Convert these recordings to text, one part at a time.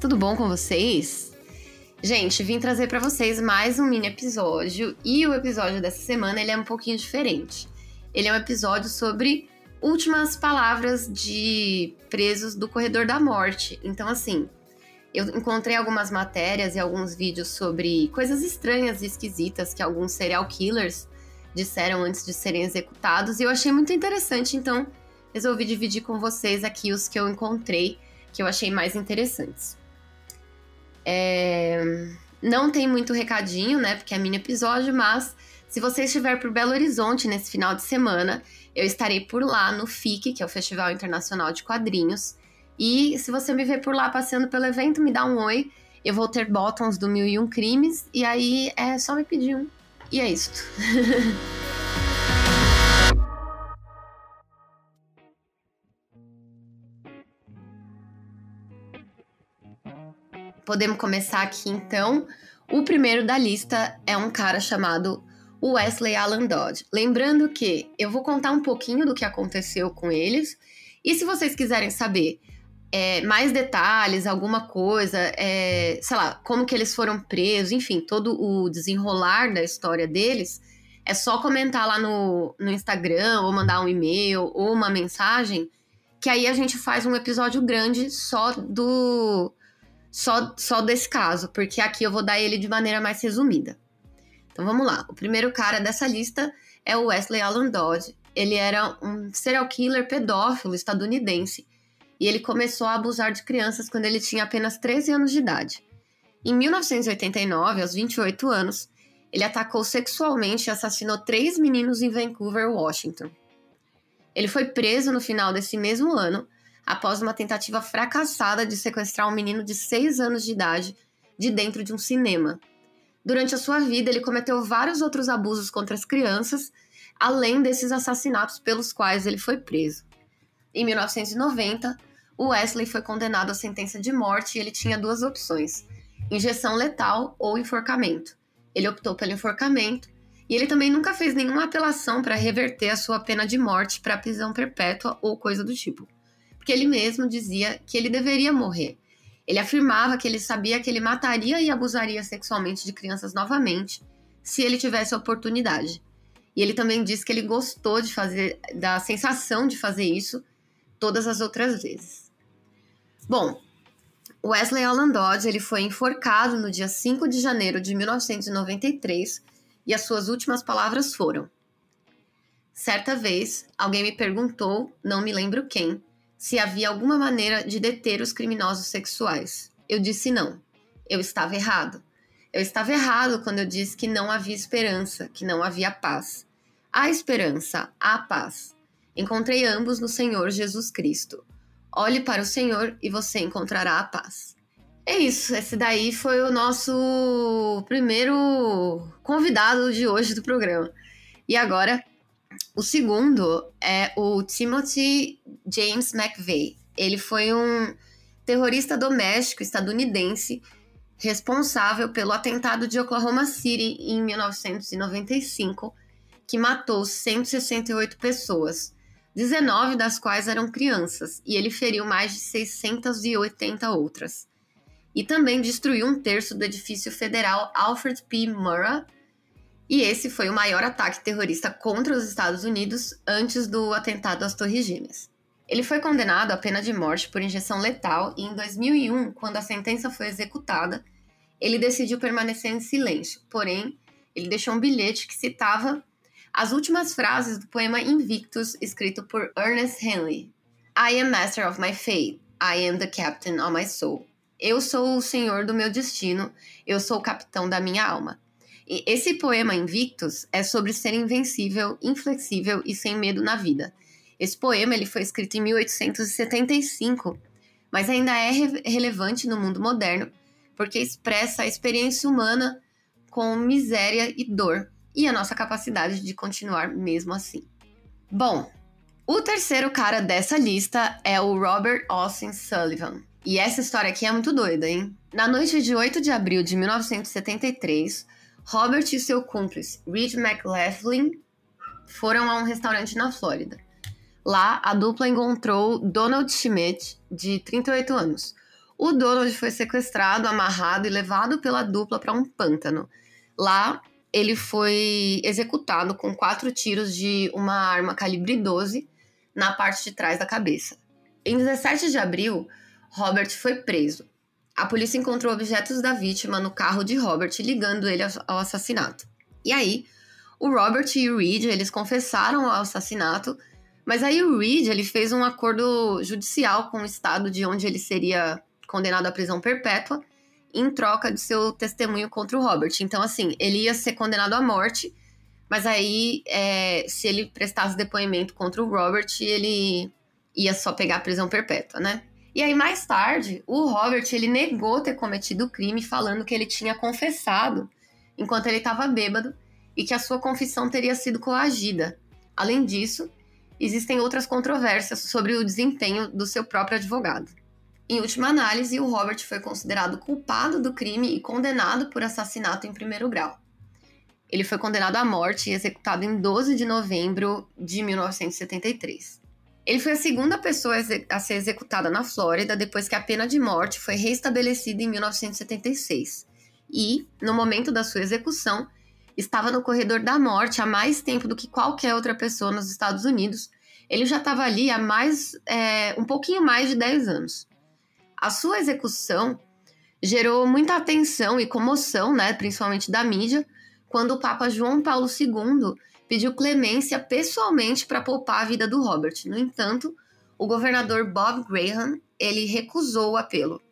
tudo bom com vocês? Gente, vim trazer para vocês mais um mini episódio e o episódio dessa semana ele é um pouquinho diferente. Ele é um episódio sobre últimas palavras de presos do corredor da morte. Então, assim, eu encontrei algumas matérias e alguns vídeos sobre coisas estranhas e esquisitas que alguns serial killers disseram antes de serem executados e eu achei muito interessante, então resolvi dividir com vocês aqui os que eu encontrei que eu achei mais interessantes. É... Não tem muito recadinho, né? Porque é mini episódio, mas se você estiver por Belo Horizonte nesse final de semana, eu estarei por lá no FIC, que é o Festival Internacional de Quadrinhos. E se você me ver por lá passeando pelo evento, me dá um oi. Eu vou ter bottoms do Mil e Um Crimes. E aí é só me pedir um. E é isso. Podemos começar aqui então. O primeiro da lista é um cara chamado Wesley Alan Dodd. Lembrando que eu vou contar um pouquinho do que aconteceu com eles. E se vocês quiserem saber é, mais detalhes, alguma coisa, é, sei lá, como que eles foram presos, enfim, todo o desenrolar da história deles, é só comentar lá no, no Instagram, ou mandar um e-mail, ou uma mensagem, que aí a gente faz um episódio grande só do só, só desse caso, porque aqui eu vou dar ele de maneira mais resumida. Então vamos lá. O primeiro cara dessa lista é o Wesley Alan Dodd. Ele era um serial killer pedófilo estadunidense e ele começou a abusar de crianças quando ele tinha apenas 13 anos de idade. Em 1989, aos 28 anos, ele atacou sexualmente e assassinou três meninos em Vancouver, Washington. Ele foi preso no final desse mesmo ano após uma tentativa fracassada de sequestrar um menino de 6 anos de idade de dentro de um cinema. Durante a sua vida, ele cometeu vários outros abusos contra as crianças, além desses assassinatos pelos quais ele foi preso. Em 1990, o Wesley foi condenado à sentença de morte e ele tinha duas opções: injeção letal ou enforcamento. Ele optou pelo enforcamento e ele também nunca fez nenhuma apelação para reverter a sua pena de morte para prisão perpétua ou coisa do tipo porque ele mesmo dizia que ele deveria morrer. Ele afirmava que ele sabia que ele mataria e abusaria sexualmente de crianças novamente se ele tivesse a oportunidade. E ele também disse que ele gostou de fazer da sensação de fazer isso todas as outras vezes. Bom, Wesley Alan Dodge ele foi enforcado no dia 5 de janeiro de 1993 e as suas últimas palavras foram: Certa vez, alguém me perguntou, não me lembro quem, se havia alguma maneira de deter os criminosos sexuais. Eu disse não. Eu estava errado. Eu estava errado quando eu disse que não havia esperança, que não havia paz. Há esperança, há paz. Encontrei ambos no Senhor Jesus Cristo. Olhe para o Senhor e você encontrará a paz. É isso, esse daí foi o nosso primeiro convidado de hoje do programa. E agora o segundo é o Timothy James McVeigh. Ele foi um terrorista doméstico estadunidense responsável pelo atentado de Oklahoma City em 1995, que matou 168 pessoas, 19 das quais eram crianças, e ele feriu mais de 680 outras. E também destruiu um terço do edifício federal Alfred P. Murrah e esse foi o maior ataque terrorista contra os Estados Unidos antes do atentado às Torres Gêmeas. Ele foi condenado à pena de morte por injeção letal e em 2001, quando a sentença foi executada, ele decidiu permanecer em silêncio. Porém, ele deixou um bilhete que citava as últimas frases do poema Invictus, escrito por Ernest Henley. I am master of my fate. I am the captain of my soul. Eu sou o senhor do meu destino. Eu sou o capitão da minha alma. E esse poema Invictus é sobre ser invencível, inflexível e sem medo na vida. Esse poema ele foi escrito em 1875, mas ainda é re relevante no mundo moderno porque expressa a experiência humana com miséria e dor e a nossa capacidade de continuar mesmo assim. Bom, o terceiro cara dessa lista é o Robert Austin Sullivan. E essa história aqui é muito doida, hein? Na noite de 8 de abril de 1973, Robert e seu cúmplice, Reed McLaughlin, foram a um restaurante na Flórida. Lá, a dupla encontrou Donald Schmidt, de 38 anos. o Donald foi sequestrado, amarrado e levado pela dupla para um pântano. Lá, ele foi executado com quatro tiros de uma arma calibre 12 na parte de trás da cabeça. Em 17 de abril, Robert foi preso. A polícia encontrou objetos da vítima no carro de Robert, ligando ele ao assassinato. E aí, o Robert e o Reed, eles confessaram ao assassinato, mas aí o Reed, ele fez um acordo judicial com o estado de onde ele seria condenado à prisão perpétua em troca de seu testemunho contra o Robert. Então, assim, ele ia ser condenado à morte, mas aí, é, se ele prestasse depoimento contra o Robert, ele ia só pegar a prisão perpétua, né? E aí, mais tarde, o Robert, ele negou ter cometido o crime, falando que ele tinha confessado enquanto ele estava bêbado e que a sua confissão teria sido coagida. Além disso, existem outras controvérsias sobre o desempenho do seu próprio advogado. Em última análise, o Robert foi considerado culpado do crime e condenado por assassinato em primeiro grau. Ele foi condenado à morte e executado em 12 de novembro de 1973. Ele foi a segunda pessoa a ser executada na Flórida depois que a pena de morte foi restabelecida em 1976. E, no momento da sua execução, estava no corredor da morte há mais tempo do que qualquer outra pessoa nos Estados Unidos. Ele já estava ali há mais, é, um pouquinho mais de 10 anos. A sua execução gerou muita atenção e comoção, né, principalmente da mídia, quando o Papa João Paulo II pediu clemência pessoalmente para poupar a vida do Robert. No entanto, o governador Bob Graham, ele recusou o apelo.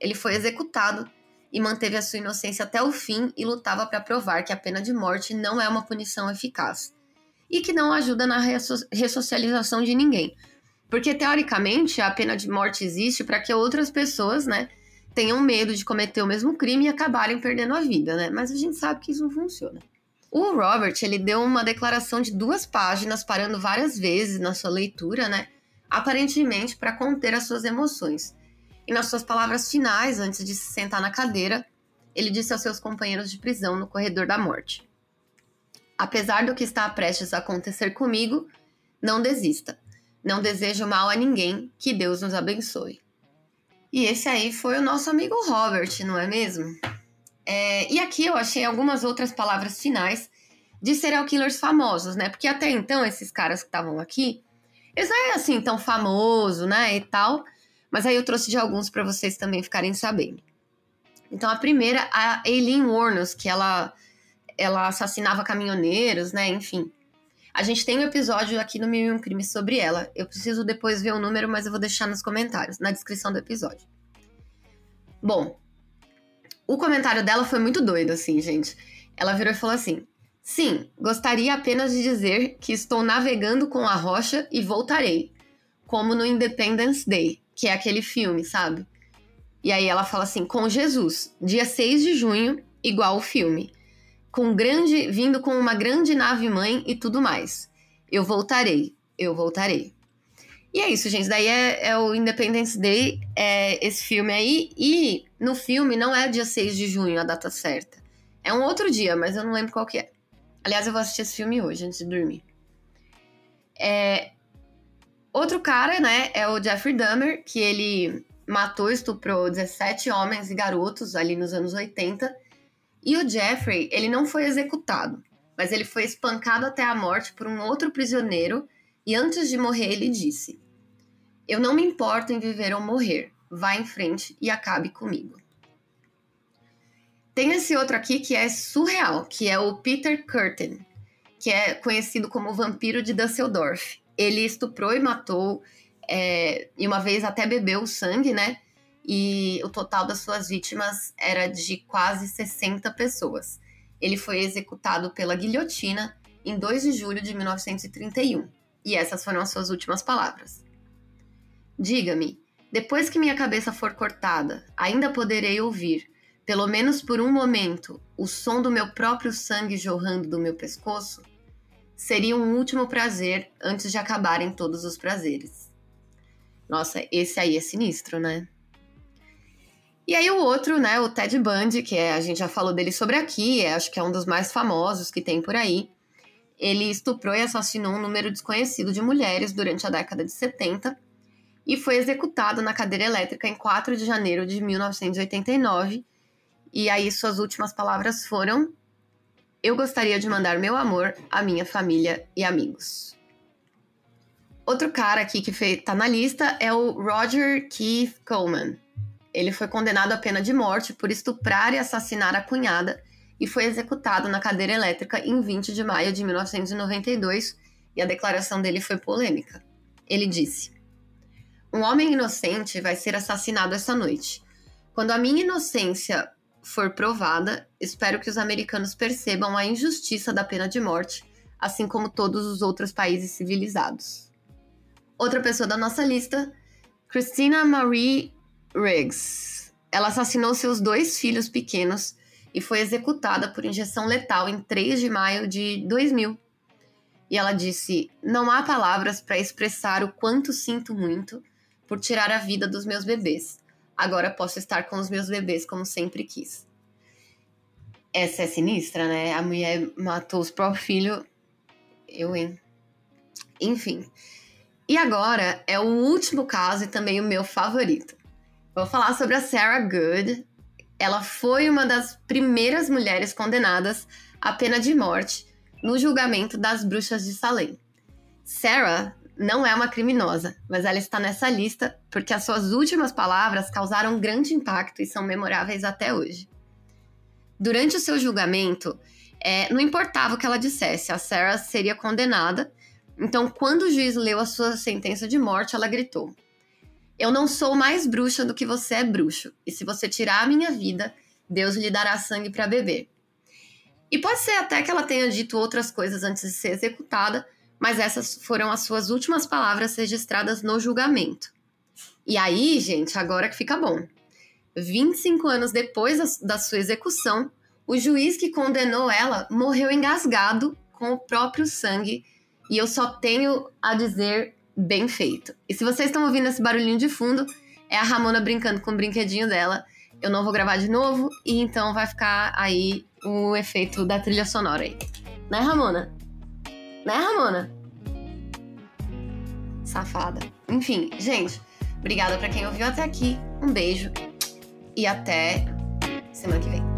Ele foi executado e manteve a sua inocência até o fim e lutava para provar que a pena de morte não é uma punição eficaz e que não ajuda na ressocialização de ninguém. Porque, teoricamente, a pena de morte existe para que outras pessoas, né, tenham medo de cometer o mesmo crime e acabarem perdendo a vida, né? Mas a gente sabe que isso não funciona. O Robert, ele deu uma declaração de duas páginas, parando várias vezes na sua leitura, né? Aparentemente para conter as suas emoções. E nas suas palavras finais, antes de se sentar na cadeira, ele disse aos seus companheiros de prisão no corredor da morte: Apesar do que está prestes a acontecer comigo, não desista. Não desejo mal a ninguém, que Deus nos abençoe. E esse aí foi o nosso amigo Robert, não é mesmo? É, e aqui eu achei algumas outras palavras finais de serial killers famosos, né? Porque até então esses caras que estavam aqui, eles não eram assim tão famosos, né? E tal. Mas aí eu trouxe de alguns para vocês também ficarem sabendo. Então a primeira, a Eileen Warnos, que ela, ela assassinava caminhoneiros, né? Enfim. A gente tem um episódio aqui no Mil e Um sobre ela. Eu preciso depois ver o número, mas eu vou deixar nos comentários, na descrição do episódio. Bom, o comentário dela foi muito doido, assim, gente. Ela virou e falou assim: Sim, gostaria apenas de dizer que estou navegando com a rocha e voltarei. Como no Independence Day, que é aquele filme, sabe? E aí ela fala assim: com Jesus, dia 6 de junho, igual o filme com grande, vindo com uma grande nave mãe e tudo mais. Eu voltarei, eu voltarei. E é isso, gente. Daí é, é, o Independence Day, é esse filme aí. E no filme não é dia 6 de junho a data certa. É um outro dia, mas eu não lembro qual que é. Aliás, eu vou assistir esse filme hoje, antes de dormir. É... Outro cara, né, é o Jeffrey Dahmer, que ele matou e estuprou 17 homens e garotos ali nos anos 80 e o Jeffrey, ele não foi executado, mas ele foi espancado até a morte por um outro prisioneiro e antes de morrer ele disse: Eu não me importo em viver ou morrer, vá em frente e acabe comigo. Tem esse outro aqui que é surreal, que é o Peter Curtin, que é conhecido como o vampiro de Dusseldorf. Ele estuprou e matou, é, e uma vez até bebeu sangue, né? e o total das suas vítimas era de quase 60 pessoas. Ele foi executado pela guilhotina em 2 de julho de 1931, e essas foram as suas últimas palavras. Diga-me, depois que minha cabeça for cortada, ainda poderei ouvir, pelo menos por um momento, o som do meu próprio sangue jorrando do meu pescoço? Seria um último prazer antes de acabarem todos os prazeres. Nossa, esse aí é sinistro, né? E aí o outro, né, o Ted Bundy, que é, a gente já falou dele sobre aqui, é, acho que é um dos mais famosos que tem por aí. Ele estuprou e assassinou um número desconhecido de mulheres durante a década de 70. E foi executado na cadeira elétrica em 4 de janeiro de 1989. E aí suas últimas palavras foram: Eu gostaria de mandar meu amor à minha família e amigos. Outro cara aqui que está na lista é o Roger Keith Coleman. Ele foi condenado à pena de morte por estuprar e assassinar a cunhada e foi executado na cadeira elétrica em 20 de maio de 1992, e a declaração dele foi polêmica. Ele disse: Um homem inocente vai ser assassinado esta noite. Quando a minha inocência for provada, espero que os americanos percebam a injustiça da pena de morte, assim como todos os outros países civilizados. Outra pessoa da nossa lista, Christina Marie Riggs. Ela assassinou seus dois filhos pequenos e foi executada por injeção letal em 3 de maio de 2000. E ela disse: Não há palavras para expressar o quanto sinto muito por tirar a vida dos meus bebês. Agora posso estar com os meus bebês como sempre quis. Essa é sinistra, né? A mulher matou os próprios filhos. Eu, hein? Enfim. E agora é o último caso e também o meu favorito. Vou falar sobre a Sarah Good. Ela foi uma das primeiras mulheres condenadas à pena de morte no julgamento das bruxas de Salem. Sarah não é uma criminosa, mas ela está nessa lista porque as suas últimas palavras causaram grande impacto e são memoráveis até hoje. Durante o seu julgamento, é, não importava o que ela dissesse, a Sarah seria condenada. Então, quando o juiz leu a sua sentença de morte, ela gritou: eu não sou mais bruxa do que você é bruxo, e se você tirar a minha vida, Deus lhe dará sangue para beber. E pode ser até que ela tenha dito outras coisas antes de ser executada, mas essas foram as suas últimas palavras registradas no julgamento. E aí, gente, agora que fica bom. 25 anos depois da sua execução, o juiz que condenou ela morreu engasgado com o próprio sangue, e eu só tenho a dizer bem feito. E se vocês estão ouvindo esse barulhinho de fundo, é a Ramona brincando com o brinquedinho dela. Eu não vou gravar de novo, e então vai ficar aí o efeito da trilha sonora aí. Né, Ramona? Né, Ramona? Safada. Enfim, gente, obrigada para quem ouviu até aqui. Um beijo e até semana que vem.